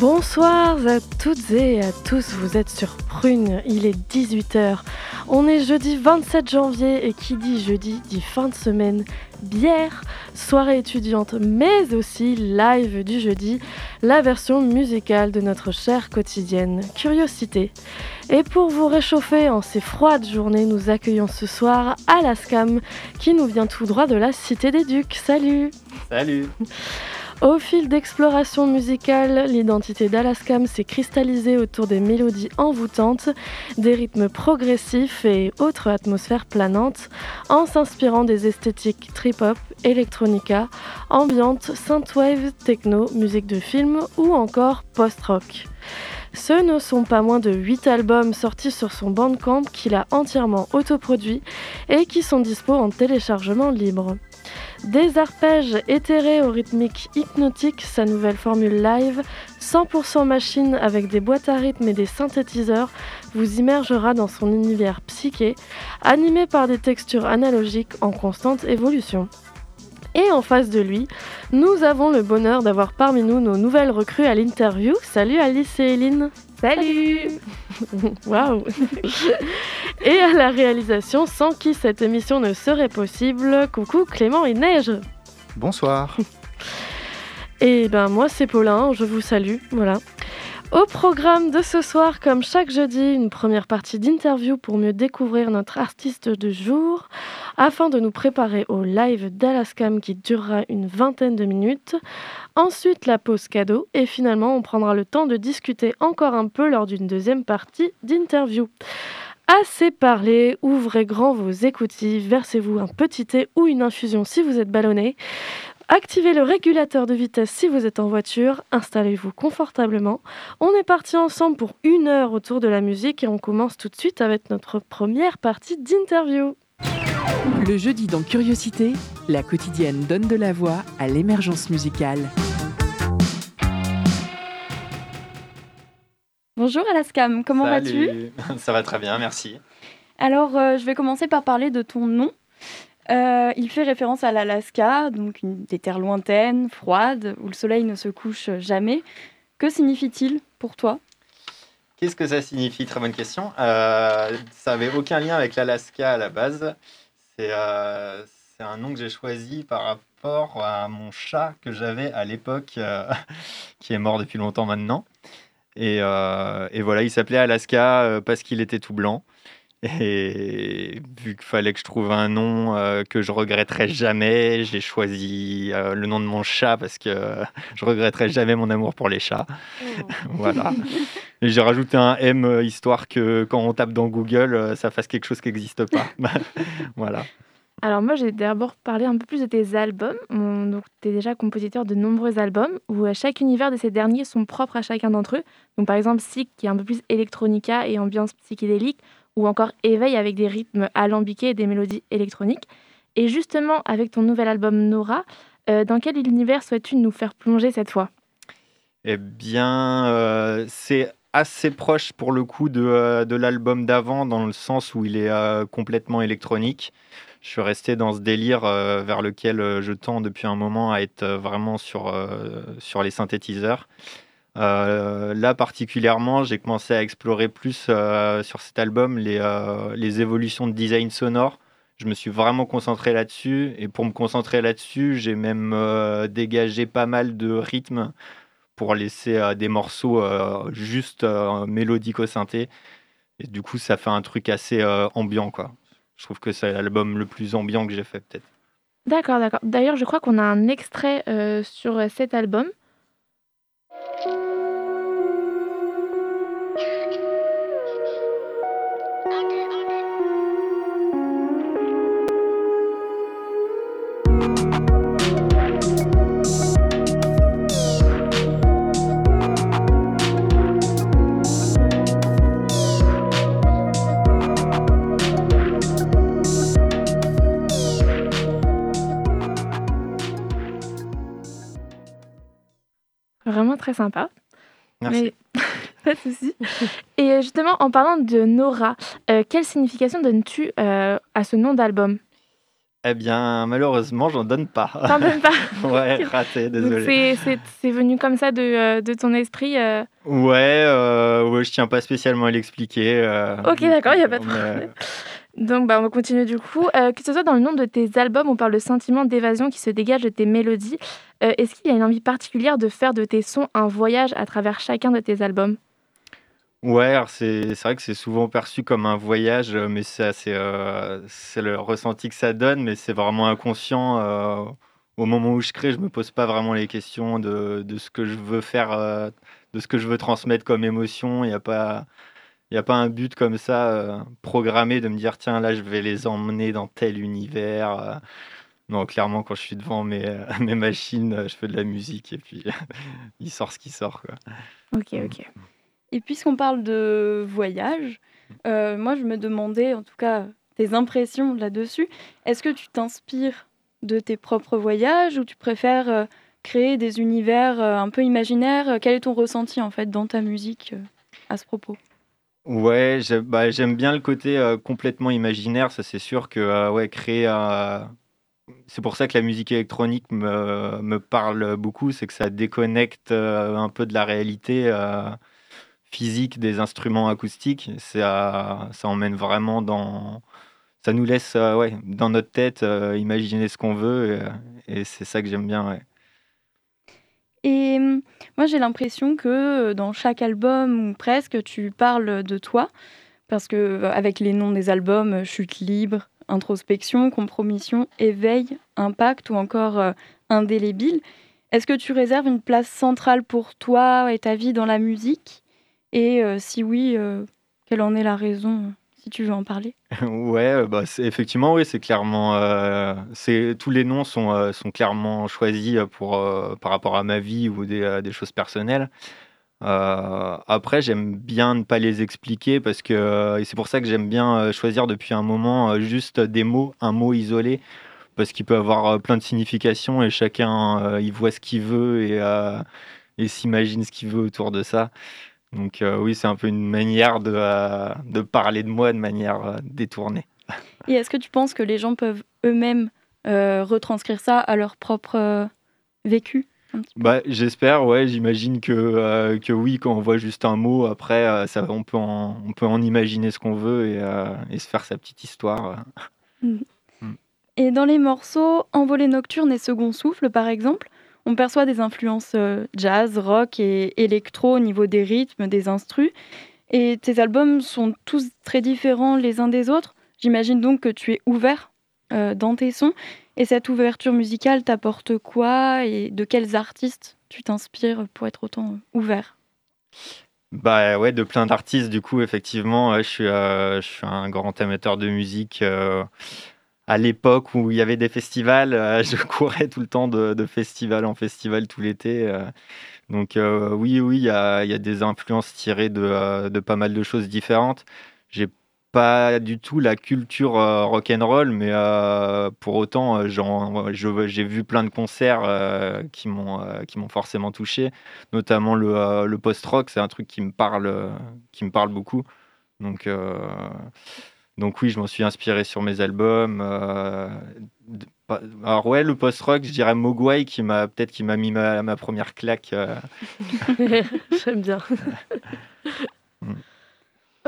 Bonsoir à toutes et à tous, vous êtes sur Prune, il est 18h. On est jeudi 27 janvier et qui dit jeudi dit fin de semaine, bière, soirée étudiante, mais aussi live du jeudi, la version musicale de notre chère quotidienne Curiosité. Et pour vous réchauffer en ces froides journées, nous accueillons ce soir Alaskam qui nous vient tout droit de la Cité des Ducs. Salut Salut Au fil d'exploration musicale, l'identité d'Alaskam s'est cristallisée autour des mélodies envoûtantes, des rythmes progressifs et autres atmosphères planantes, en s'inspirant des esthétiques trip-hop, electronica, ambiante, synthwave, techno, musique de film ou encore post-rock. Ce ne sont pas moins de 8 albums sortis sur son Bandcamp qu'il a entièrement autoproduit et qui sont dispo en téléchargement libre. Des arpèges éthérés au rythmique hypnotique, sa nouvelle formule live, 100% machine avec des boîtes à rythme et des synthétiseurs, vous immergera dans son univers psyché, animé par des textures analogiques en constante évolution. Et en face de lui, nous avons le bonheur d'avoir parmi nous nos nouvelles recrues à l'interview. Salut Alice et Eline Salut Waouh Et à la réalisation, sans qui cette émission ne serait possible, coucou Clément et Neige Bonsoir Et ben moi c'est Paulin, je vous salue, voilà. Au programme de ce soir, comme chaque jeudi, une première partie d'interview pour mieux découvrir notre artiste de jour, afin de nous préparer au live d'Alaskam qui durera une vingtaine de minutes. Ensuite, la pause cadeau, et finalement, on prendra le temps de discuter encore un peu lors d'une deuxième partie d'interview. Assez parlé, ouvrez grand vos écoutilles, versez-vous un petit thé ou une infusion si vous êtes ballonné. Activez le régulateur de vitesse si vous êtes en voiture, installez-vous confortablement. On est parti ensemble pour une heure autour de la musique et on commence tout de suite avec notre première partie d'interview. Le jeudi dans Curiosité, la quotidienne donne de la voix à l'émergence musicale. Bonjour Alaskam, comment vas-tu. Ça va très bien, merci. Alors, euh, je vais commencer par parler de ton nom. Euh, il fait référence à l'Alaska, donc une, des terres lointaines, froides, où le soleil ne se couche jamais. Que signifie-t-il pour toi? Qu'est-ce que ça signifie? Très bonne question. Euh, ça n'avait aucun lien avec l'Alaska à la base. C'est un nom que j'ai choisi par rapport à mon chat que j'avais à l'époque, qui est mort depuis longtemps maintenant. Et, euh, et voilà, il s'appelait Alaska euh, parce qu'il était tout blanc. Et vu qu'il fallait que je trouve un nom euh, que je regretterais jamais, j'ai choisi euh, le nom de mon chat parce que euh, je regretterai jamais mon amour pour les chats. Voilà. Et j'ai rajouté un M histoire que quand on tape dans Google, ça fasse quelque chose qui n'existe pas. voilà. Alors moi, j'ai d'abord parlé un peu plus de tes albums. Donc, tu es déjà compositeur de nombreux albums où euh, chaque univers de ces derniers sont propres à chacun d'entre eux. Donc par exemple, Sick qui est un peu plus électronica et ambiance psychédélique ou encore Éveil avec des rythmes alambiqués et des mélodies électroniques. Et justement, avec ton nouvel album Nora, euh, dans quel univers souhaites-tu nous faire plonger cette fois? Eh bien, euh, c'est assez proche pour le coup de, de l'album d'avant, dans le sens où il est complètement électronique. Je suis resté dans ce délire euh, vers lequel euh, je tends depuis un moment à être euh, vraiment sur, les synthétiseurs. Là particulièrement, j'ai commencé à explorer plus sur cet album les, les évolutions de design sonore. Je me suis vraiment concentré là-dessus et pour me concentrer là-dessus, j'ai même dégagé pas mal de rythmes pour laisser des morceaux juste au synthé. Et du coup, ça fait un truc assez ambiant, quoi. Je trouve que c'est l'album le plus ambiant que j'ai fait, peut-être. D'accord, d'accord. D'ailleurs, je crois qu'on a un extrait euh, sur cet album. Très sympa. Merci. pas de souci. Et justement, en parlant de Nora, quelle signification donnes-tu à ce nom d'album? Eh bien, malheureusement, j'en donne pas. T'en donnes pas Ouais, raté, désolé. C'est venu comme ça de, euh, de ton esprit euh... ouais, euh, ouais, je tiens pas spécialement à l'expliquer. Euh, ok, d'accord, il n'y a pas de problème. Donc, bah, on va continuer du coup. que ce soit dans le nom de tes albums, on parle de sentiment d'évasion qui se dégage de tes mélodies. Est-ce qu'il y a une envie particulière de faire de tes sons un voyage à travers chacun de tes albums? Ouais, c'est vrai que c'est souvent perçu comme un voyage, euh, mais c'est euh, le ressenti que ça donne, mais c'est vraiment inconscient. Euh, au moment où je crée, je me pose pas vraiment les questions de, de ce que je veux faire, de ce que je veux transmettre comme émotion. Il n'y a pas, il a pas un but comme ça programmé de me dire tiens là je vais les emmener dans tel univers. Non, clairement quand je suis devant mes, mes machines, je fais de la musique et puis il sort ce qui sort quoi. Ok, ok. Et puisqu'on parle de voyage, euh, moi je me demandais, en tout cas, tes impressions là-dessus. Est-ce que tu t'inspires de tes propres voyages ou tu préfères euh, créer des univers euh, un peu imaginaires? Quel est ton ressenti en fait dans ta musique à ce propos? Ouais, bah, j'aime bien le côté complètement imaginaire. Ça, c'est sûr que ouais, créer. C'est pour ça que la musique électronique me, me parle beaucoup, c'est que ça déconnecte un peu de la réalité physique des instruments acoustiques. Ça, ça emmène vraiment dans. Ça nous laisse euh, ouais, dans notre tête euh, imaginer ce qu'on veut. Et, c'est ça que j'aime bien. Et hum, moi, j'ai l'impression que euh, dans chaque album, ou presque, tu parles de toi. Parce que avec les noms des albums, Chute libre, Introspection, Compromission, Éveil, Impact ou encore Indélébile, est-ce que tu réserves une place centrale pour toi et ta vie dans la musique? Et euh, si oui, euh, quelle en est la raison? Tu veux en parler. ouais, euh, bah effectivement, oui, c'est clairement, c'est tous les noms sont, sont clairement choisis pour par rapport à ma vie ou des, des choses personnelles. après, j'aime bien ne pas les expliquer parce que c'est pour ça que j'aime bien choisir depuis un moment juste des mots, un mot isolé, parce qu'il peut avoir plein de significations et chacun il voit ce qu'il veut et, et s'imagine ce qu'il veut autour de ça. Donc euh, oui, c'est un peu une manière de, euh, de, parler de moi de manière euh, détournée. Et est-ce que tu penses que les gens peuvent eux-mêmes retranscrire ça à leur propre vécu bah, J'espère, ouais, j'imagine que, que oui, quand on voit juste un mot, après, ça, on, peut en, on peut en imaginer ce qu'on veut et, et, se faire sa petite histoire. Mm. Mm. Et dans les morceaux Envolée nocturne et Second souffle, par exemple, on perçoit des influences euh, jazz, rock et électro au niveau des rythmes, des instrus. Et tes albums sont tous très différents les uns des autres. J'imagine donc que tu es ouvert euh, dans tes sons. Et cette ouverture musicale t'apporte quoi et de quels artistes tu t'inspires pour être autant ouvert? Bah ouais, de plein d'artistes du coup effectivement. je suis, euh, je suis un grand amateur de musique à l'époque où il y avait des festivals, euh, je courais tout le temps de, festival en festival tout l'été. Euh. donc euh, oui, oui, il y a, des influences tirées de, pas mal de choses différentes. J'ai pas du tout la culture rock and roll, mais pour autant, j'ai vu plein de concerts qui m'ont forcément touché, notamment le, le post-rock, c'est un truc qui me parle qui me parle beaucoup. Donc donc oui, je m'en suis inspiré sur mes albums. Euh, alors ouais, le post-rock, je dirais Mogwai qui m'a peut-être qui m'a mis ma, première claque. Euh. J'aime bien. Mm.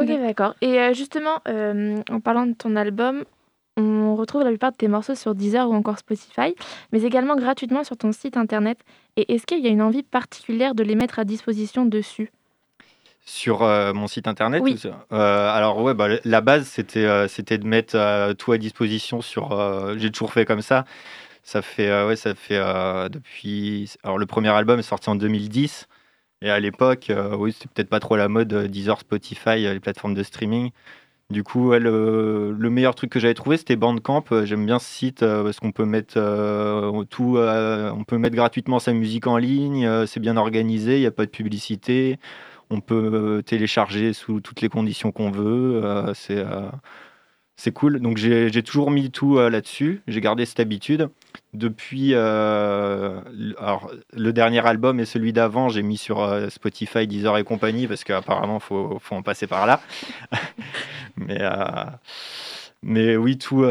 ok, d'accord. Et euh, justement, en parlant de ton album, on retrouve la plupart de tes morceaux sur Deezer ou encore Spotify, mais également gratuitement sur ton site internet. Et est-ce qu'il y a une envie particulière de les mettre à disposition dessus? Sur euh, mon site internet oui. euh, Alors ouais, bah, la base c'était euh, c'était de mettre tout à disposition sur. J'ai toujours fait comme ça. Ça fait ouais, ça fait depuis. Alors le premier album est sorti en 2010 et à l'époque, oui, c'était peut-être pas trop la mode Deezer, Spotify, les plateformes de streaming. Du coup, le, le, meilleur truc que j'avais trouvé, c'était Bandcamp. J'aime bien ce site parce qu'on peut mettre tout, on peut mettre gratuitement sa musique en ligne. c'est bien organisé, il n'y a pas de publicité. On peut euh, télécharger sous toutes les conditions qu'on veut. Euh, c'est euh, c'est cool. Donc j'ai toujours mis tout là-dessus. J'ai gardé cette habitude. Depuis alors, le dernier album et celui d'avant, j'ai mis sur Spotify, Deezer et compagnie parce qu'apparemment, il faut, faut, en passer par là. Mais mais oui, tout,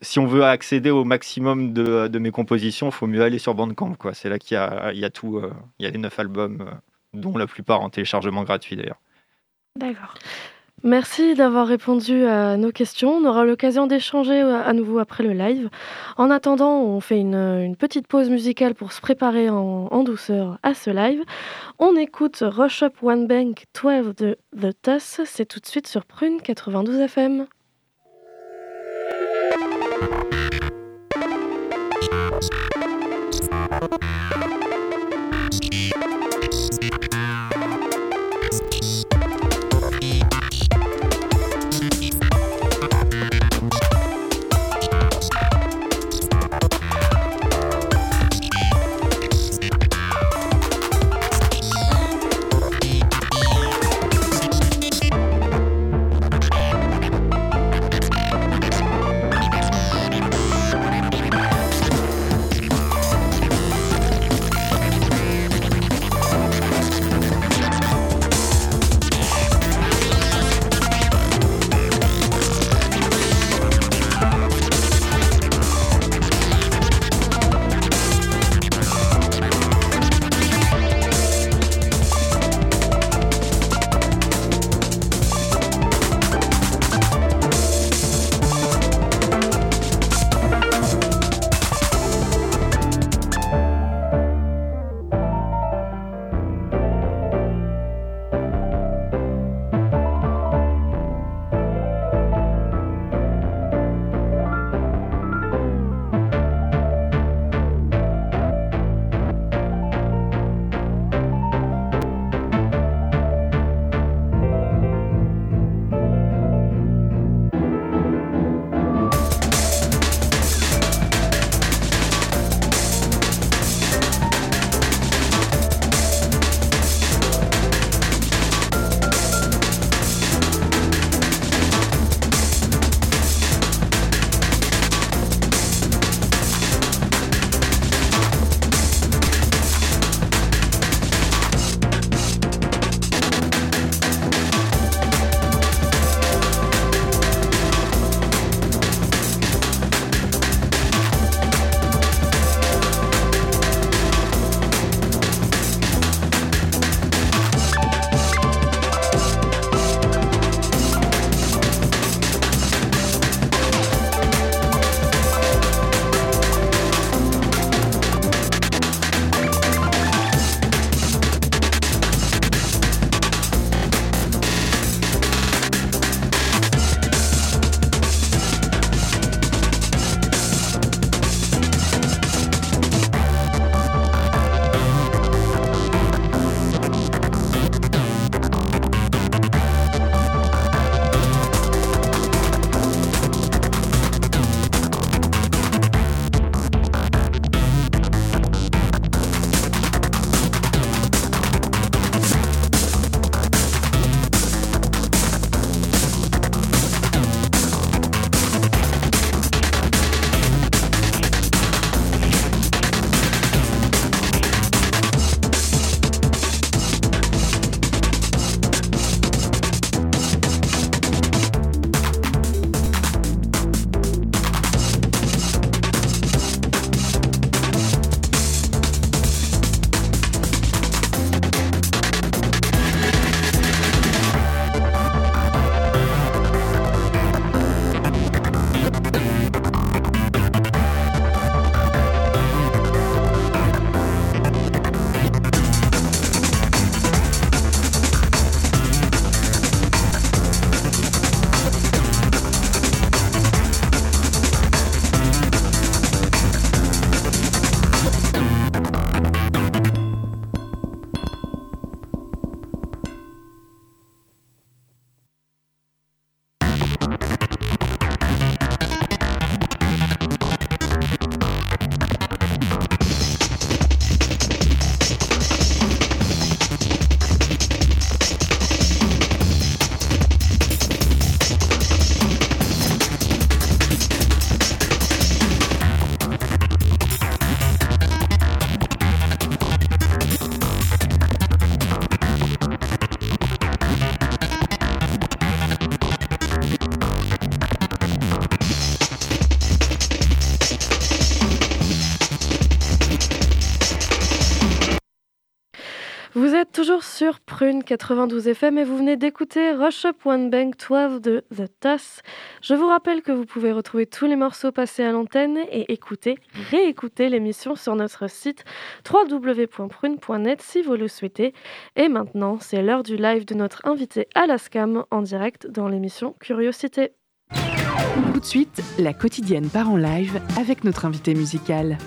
si on veut accéder au maximum de, de mes compositions, il faut mieux aller sur Bandcamp. C'est là qu'il y y a tout. Il y a les neuf albums, dont la plupart en téléchargement gratuit d'ailleurs. D'accord. Merci d'avoir répondu à nos questions. On aura l'occasion d'échanger euh, à nouveau après le live. En attendant, on fait une, petite pause musicale pour se préparer en, en, douceur à ce live. On écoute Rush Up One Bank 12 de The Tuss. C'est tout de suite sur Prune 92 FM. 92 FM et vous venez d'écouter Rush Up One Bank 12 de The Toss. Je vous rappelle que vous pouvez retrouver tous les morceaux passés à l'antenne et écouter, réécouter l'émission sur notre site www.prune.net si vous le souhaitez. Et maintenant, c'est l'heure du live de notre invité Alaskam en direct dans l'émission Curiosité. Tout de suite, la quotidienne part en live avec notre invité musical.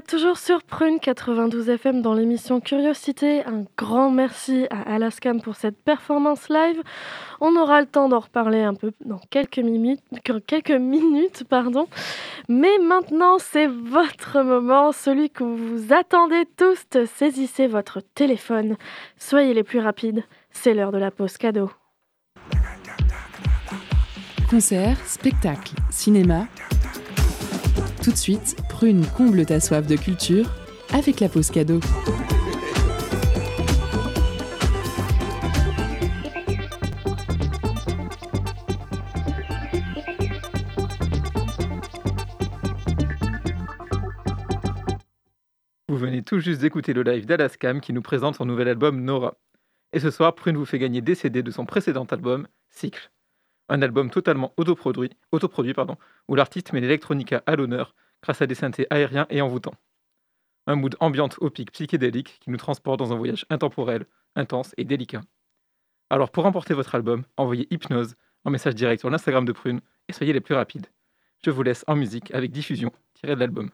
Toujours sur Prune 92 FM dans l'émission Curiosité. Un grand merci à Alaskam pour cette performance live. On aura le temps d'en reparler un peu dans quelques minutes, quelques minutes pardon. Mais maintenant, c'est votre moment, celui que vous attendez tous. Saisissez votre téléphone. Soyez les plus rapides. C'est l'heure de la pause cadeau. Concert, spectacle, cinéma. Tout de suite, Prune comble ta soif de culture avec la pause cadeau. Vous venez tout juste d'écouter le live d'Alaskam qui nous présente son nouvel album Nora. Et ce soir, Prune vous fait gagner des CD de son précédent album, Cycle. Un album totalement autoproduit, autoproduit pardon, où l'artiste met l'électronica à l'honneur grâce à des synthés aériens et envoûtants. Un mood ambiante au pic psychédélique qui nous transporte dans un voyage intemporel, intense et délicat. Alors pour remporter votre album, envoyez Hypnose en message direct sur l'Instagram de Prune et soyez les plus rapides. Je vous laisse en musique avec diffusion tirée de l'album.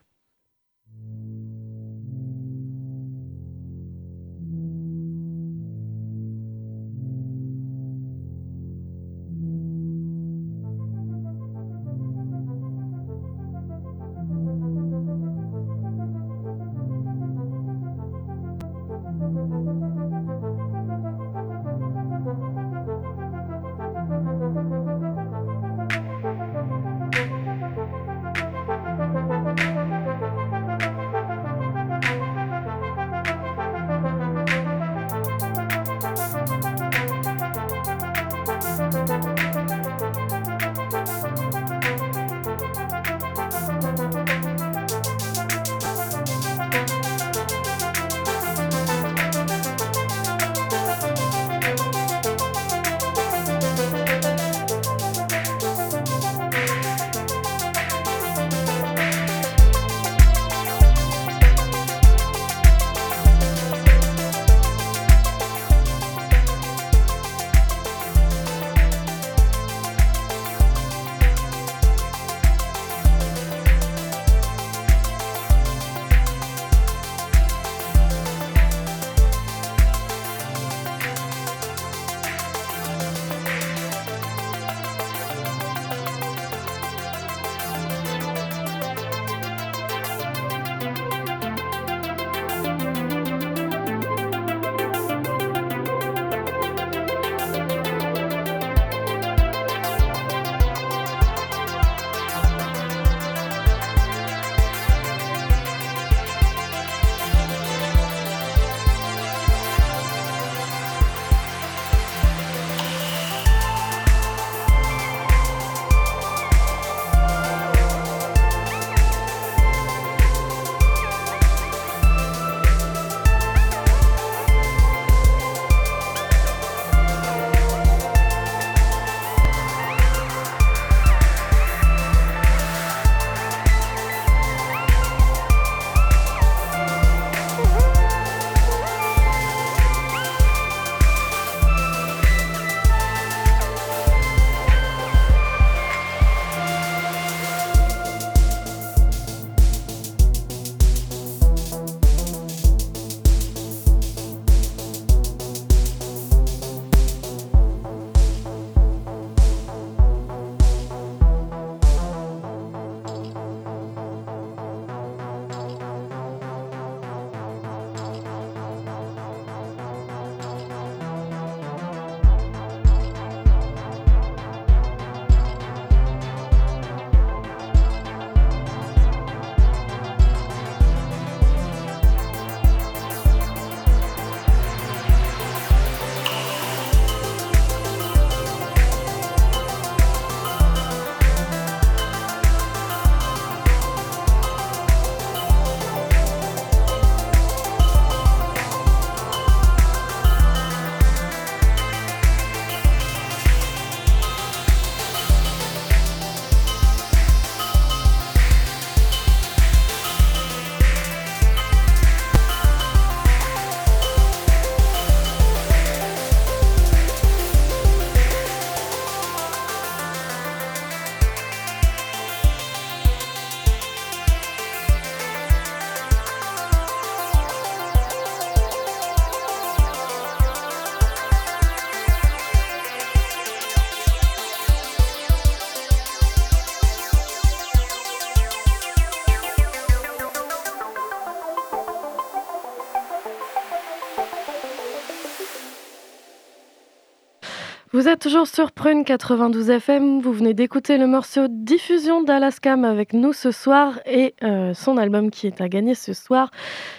Vous êtes toujours sur Prune 92 FM, vous venez d'écouter le morceau Diffusion d'Alaskam avec nous ce soir et euh, son album qui est à gagner ce soir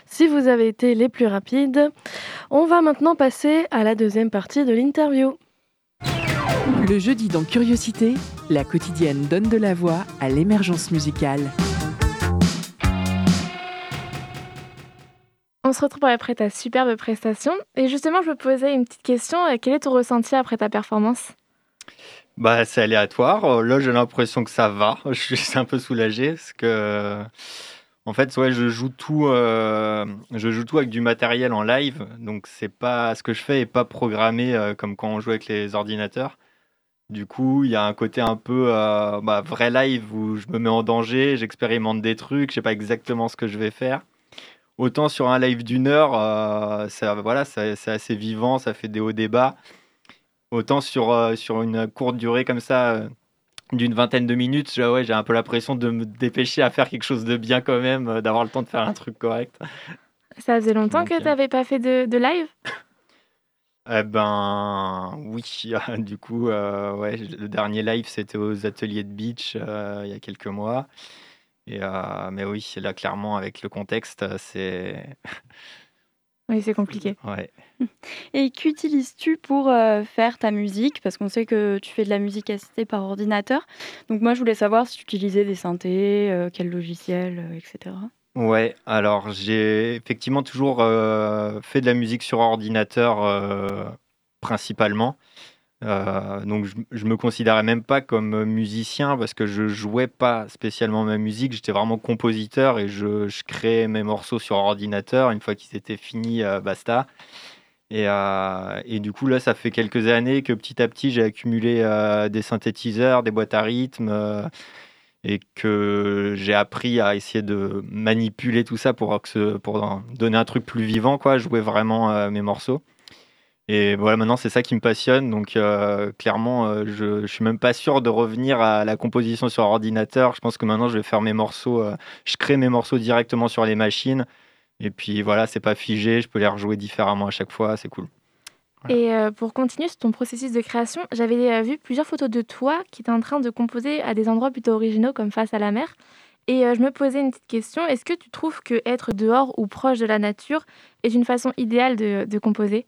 si vous avez été les plus rapides. On va maintenant passer à la deuxième partie de l'interview. Le jeudi dans Curiosité, la quotidienne donne de la voix à l'émergence musicale. On se retrouve après ta superbe prestation. Et justement, je me posais une petite question. Euh, quel est ton ressenti après ta performance? Bah, c'est aléatoire. Euh, là, j'ai l'impression que ça va. Je suis un peu soulagé parce que, en fait, ouais, je joue tout, euh, je joue tout avec du matériel en live. Donc, c'est pas ce que je fais est pas programmé comme quand on joue avec les ordinateurs. Du coup, il y a un côté un peu bah, vrai live où je me mets en danger, j'expérimente des trucs, je sais pas exactement ce que je vais faire. Autant sur un live d'une heure, euh, ça, voilà, c'est assez vivant, ça fait des hauts débats. Autant sur, euh, sur une courte durée comme ça, euh, d'une vingtaine de minutes, ouais, j'ai un peu l'impression de me dépêcher à faire quelque chose de bien quand même, d'avoir le temps de faire un truc correct. Ça faisait longtemps que tu n'avais pas fait de, de live? Eh ben oui, du coup, ouais, le dernier live c'était aux ateliers de beach il y a quelques mois. Et, euh, mais oui, là, clairement, avec le contexte, euh, c'est. Oui, c'est compliqué. Ouais. Et qu'utilises-tu pour euh, faire ta musique? Parce qu'on sait que tu fais de la musique assistée par ordinateur. Donc moi, je voulais savoir si tu utilisais des synthés, quel logiciel, etc. Ouais, alors j'ai effectivement toujours fait de la musique sur ordinateur principalement. Euh, donc je, me considérais même pas comme musicien parce que je jouais pas spécialement ma musique, j'étais vraiment compositeur et je, créais mes morceaux sur ordinateur. Une fois qu'ils étaient finis, euh, basta. Et, euh, du coup là, ça fait quelques années que petit à petit j'ai accumulé des synthétiseurs, des boîtes à rythme et que j'ai appris à essayer de manipuler tout ça pour, que pour donner un truc plus vivant, quoi, jouer vraiment mes morceaux. Et voilà, maintenant, c'est ça qui me passionne. Donc, euh, clairement, euh, je, je suis même pas sûr de revenir à la composition sur ordinateur. Je pense que maintenant, je vais faire mes morceaux. Euh, je crée mes morceaux directement sur les machines. Et puis voilà, c'est pas figé. Je peux les rejouer différemment à chaque fois. C'est cool. Et pour continuer sur ton processus de création, j'avais vu plusieurs photos de toi qui étaient en train de composer à des endroits plutôt originaux comme face à la mer. Et je me posais une petite question. Est-ce que tu trouves que être dehors ou proche de la nature est une façon idéale de composer?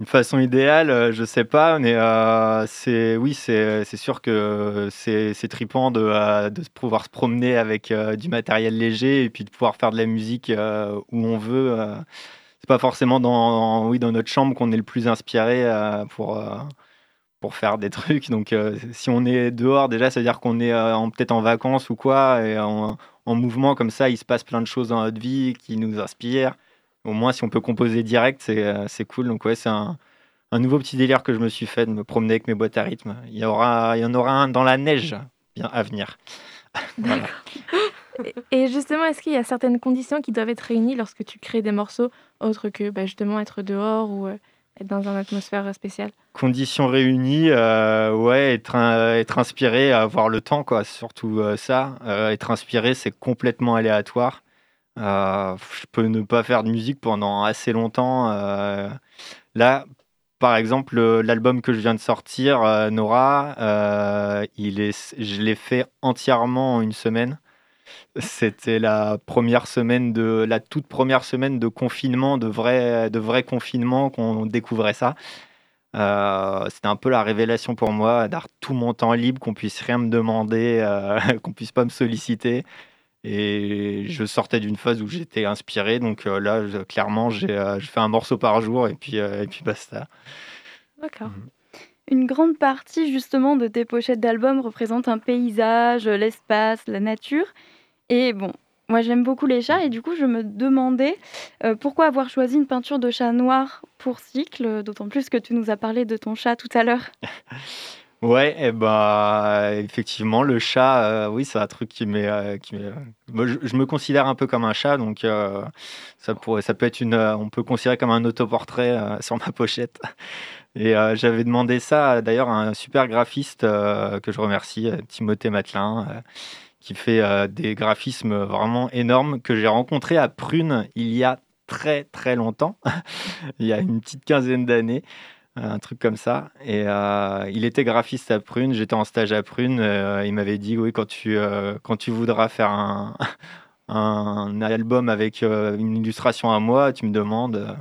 Une façon idéale, euh, je sais pas, mais euh, c'est oui, c'est sûr que c'est tripant de, euh, pouvoir se promener avec du matériel léger et puis de pouvoir faire de la musique où on veut. c'est pas forcément dans, oui, dans notre chambre qu'on est le plus inspiré pour, pour faire des trucs. Donc si on est dehors, déjà, ça veut dire qu'on est peut-être en vacances ou quoi, et en mouvement comme ça, il se passe plein de choses dans notre vie qui nous inspirent au moins, si on peut composer direct, c'est euh, cool. Donc, ouais, c'est un, un, nouveau petit délire que je me suis fait de me promener avec mes boîtes à rythme. Il y, aura, il y en aura un dans la neige bien à venir. D'accord. Et justement, est-ce qu'il y a certaines conditions qui doivent être réunies lorsque tu crées des morceaux, autres que bah, justement être dehors ou euh, être dans une atmosphère spéciale? Conditions réunies, euh, ouais, être, être inspiré, avoir le temps, quoi, surtout ça. être inspiré, c'est complètement aléatoire. Euh, je peux ne pas faire de musique pendant assez longtemps. Euh, là, par exemple, l'album que je viens de sortir, euh, Nora, je l'ai fait entièrement en une semaine. C'était la première semaine de la toute première semaine de confinement, de vrai, de vrai confinement qu'on découvrait ça. C'était un peu la révélation pour moi d'avoir tout mon temps libre, qu'on puisse rien me demander, qu'on puisse pas me solliciter. Et je sortais d'une phase où j'étais inspiré. Donc euh, là, clairement, j'ai euh, je fais un morceau par jour et puis, euh, et puis basta. D'accord. Mhm. Une grande partie justement de tes pochettes d'albums représente un paysage, l'espace, la nature. Et bon, moi j'aime beaucoup les chats et du coup je me demandais pourquoi avoir choisi une peinture de chat noir pour cycle, d'autant plus que tu nous as parlé de ton chat tout à l'heure? Ouais, eh bah, effectivement, le chat, euh, oui, c'est un truc qui m'est, euh, moi, je, me considère un peu comme un chat, donc euh, ça pourrait, ça peut être une, on peut considérer comme un autoportrait sur ma pochette. Et j'avais demandé ça d'ailleurs à un super graphiste que je remercie, Timothée Matelin, qui fait des graphismes vraiment énormes que j'ai rencontré à Prune il y a très très longtemps, il y a une petite quinzaine d'années. Un truc comme ça. Et il était graphiste à Prune, j'étais en stage à Prune. il m'avait dit oui, quand tu, quand tu voudras faire un, un album avec une illustration à moi, tu me demandes.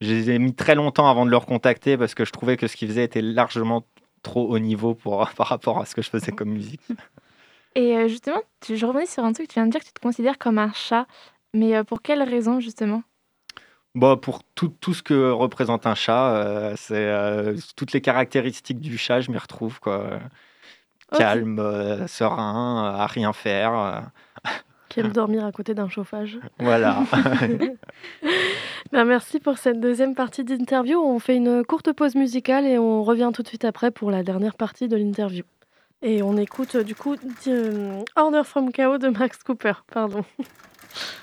J'ai mis très longtemps avant de le recontacter parce que je trouvais que ce qu'il faisait était largement trop haut niveau pour, par rapport à ce que je faisais comme musique. Et justement, je revenais sur un truc, tu viens de dire que tu te considères comme un chat, mais pour quelle raison justement? Bon, bah, pour tout, tout, ce que représente un chat, euh, c'est euh, toutes les caractéristiques du chat, je m'y retrouve. Quoi. Calme, euh, serein, à rien faire. Qui aime dormir à côté d'un chauffage. Voilà. ben, merci pour cette deuxième partie d'interview. On fait une courte pause musicale et on revient tout de suite après pour la dernière partie de l'interview. Et on écoute du coup Order from Chaos de Max Cooper. Pardon.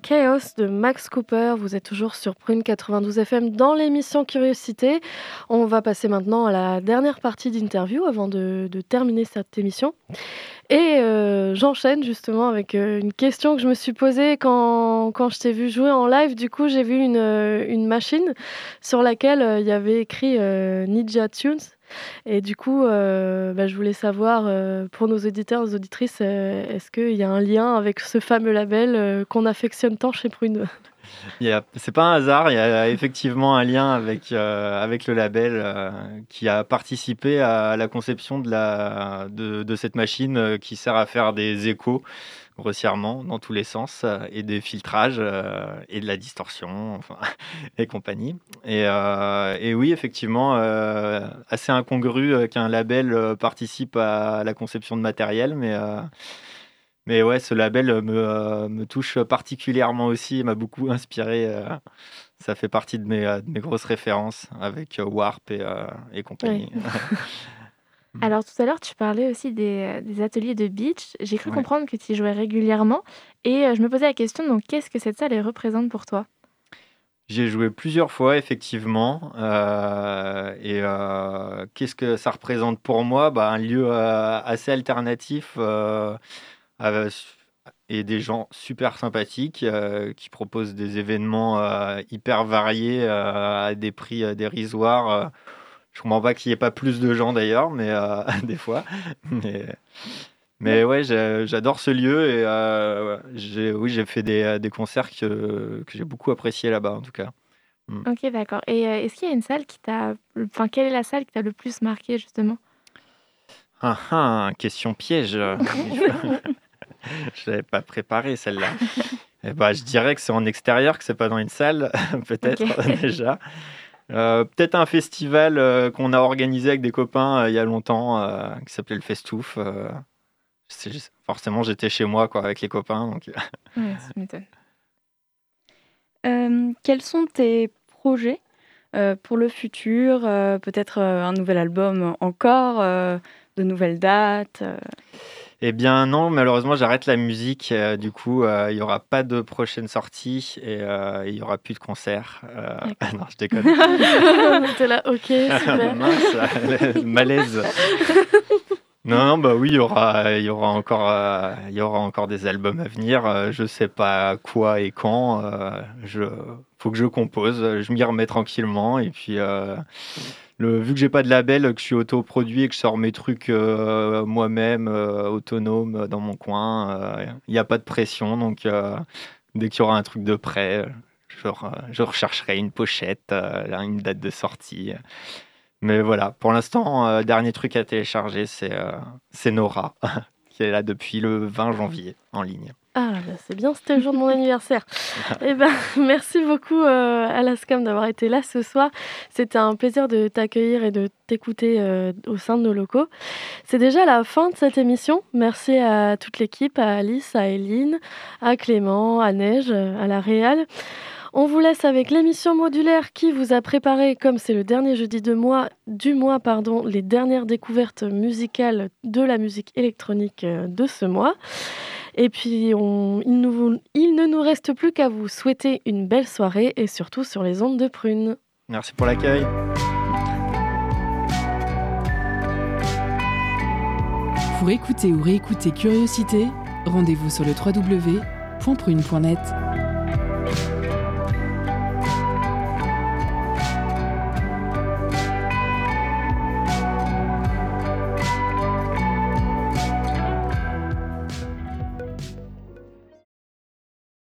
Chaos de Max Cooper. Vous êtes toujours sur Prune 92 FM dans l'émission Curiosité. On va passer maintenant à la dernière partie d'interview avant de, terminer cette émission. Et euh, j'enchaîne justement avec euh, une question que je me suis posée quand, quand je t'ai vu jouer en live. Du coup, j'ai vu une, euh, une, machine sur laquelle il y avait écrit Ninja Tunes. Et du coup, euh, bah, je voulais savoir, euh, pour nos auditeurs, nos auditrices, euh, est-ce qu'il y a un lien avec ce fameux label qu'on affectionne tant chez Prune? C'est pas un hasard, il y a effectivement un lien avec, avec le label qui a participé à la conception de, la, de, cette machine qui sert à faire des échos grossièrement dans tous les sens euh, et des filtrages euh, et de la distorsion et compagnie. Et, euh, et oui, effectivement, assez incongru qu'un label participe à la conception de matériel, mais mais ouais, ce label me, me touche particulièrement aussi, m'a beaucoup inspiré. ça fait partie de mes, de mes grosses références avec Warp et, et compagnie. Alors tout à l'heure, tu parlais aussi des, des ateliers de beach. J'ai cru comprendre que tu y jouais régulièrement. Et euh, je me posais la question, donc qu'est-ce que cette salle représente pour toi? J'ai joué plusieurs fois, effectivement. Euh, et euh, qu'est-ce que ça représente pour moi? Bah, Un lieu assez alternatif et des gens super sympathiques qui proposent des événements hyper variés à des prix dérisoires je comprends pas qu'il n'y ait pas plus de gens d'ailleurs, mais euh, des fois. Mais, mais ouais, j'adore ce lieu et euh, oui, j'ai fait des, des, concerts que, que j'ai beaucoup apprécié là-bas en tout cas. Mm. Ok, d'accord. Et euh, est-ce qu'il y a une salle qui t'a. Enfin, quelle est la salle qui t'a le plus marqué justement? Ah, ah, question piège. je l'avais pas préparé celle-là. Eh ben, je dirais que c'est en extérieur, que c'est pas dans une salle, peut-être déjà. Euh, peut-être un festival euh, qu'on a organisé avec des copains euh, il y a longtemps qui s'appelait le Festouf. forcément, j'étais chez moi quoi, avec les copains. Donc... quels sont tes projets pour le futur Peut-être un nouvel album encore De nouvelles dates eh bien non, malheureusement j'arrête la musique. Euh, du coup, euh, il n'y aura pas de prochaine sortie et euh, il n'y aura plus de concert. non, je déconne. T'es là, ok, super. Mince, malaise. Non, non, bah oui, il y aura, il y aura encore, il y aura encore des albums à venir. je sais pas quoi et quand. je, faut que je compose. Je m'y remets tranquillement et puis vu que j'ai pas de label, que je suis autoproduit et que je sors mes trucs euh, moi-même, euh, autonome euh, dans mon coin, il n'y a pas de pression. Donc, dès qu'il y aura un truc de prêt, je, je rechercherai une pochette, une date de sortie. Mais voilà, pour l'instant, dernier truc à télécharger, c'est Nora, qui est là depuis le 20 janvier en ligne. Ah, bah, c'est bien, c'était le jour de mon anniversaire. eh ben, merci beaucoup euh, Alaskam d'avoir été là ce soir. C'était un plaisir de t'accueillir et de t'écouter euh, au sein de nos locaux. C'est déjà la fin de cette émission. Merci à toute l'équipe, à Alice, à Eline, à Clément, à Neige, à la Réal. On vous laisse avec l'émission modulaire qui vous a préparé, comme c'est le dernier jeudi de mois, du mois, pardon, les dernières découvertes musicales de la musique électronique euh, de ce mois. Et puis, il, ne nous reste plus qu'à vous souhaiter une belle soirée et surtout sur les ondes de prune. Merci pour l'accueil. Pour écouter ou réécouter Curiosité, rendez-vous sur le www.prune.net.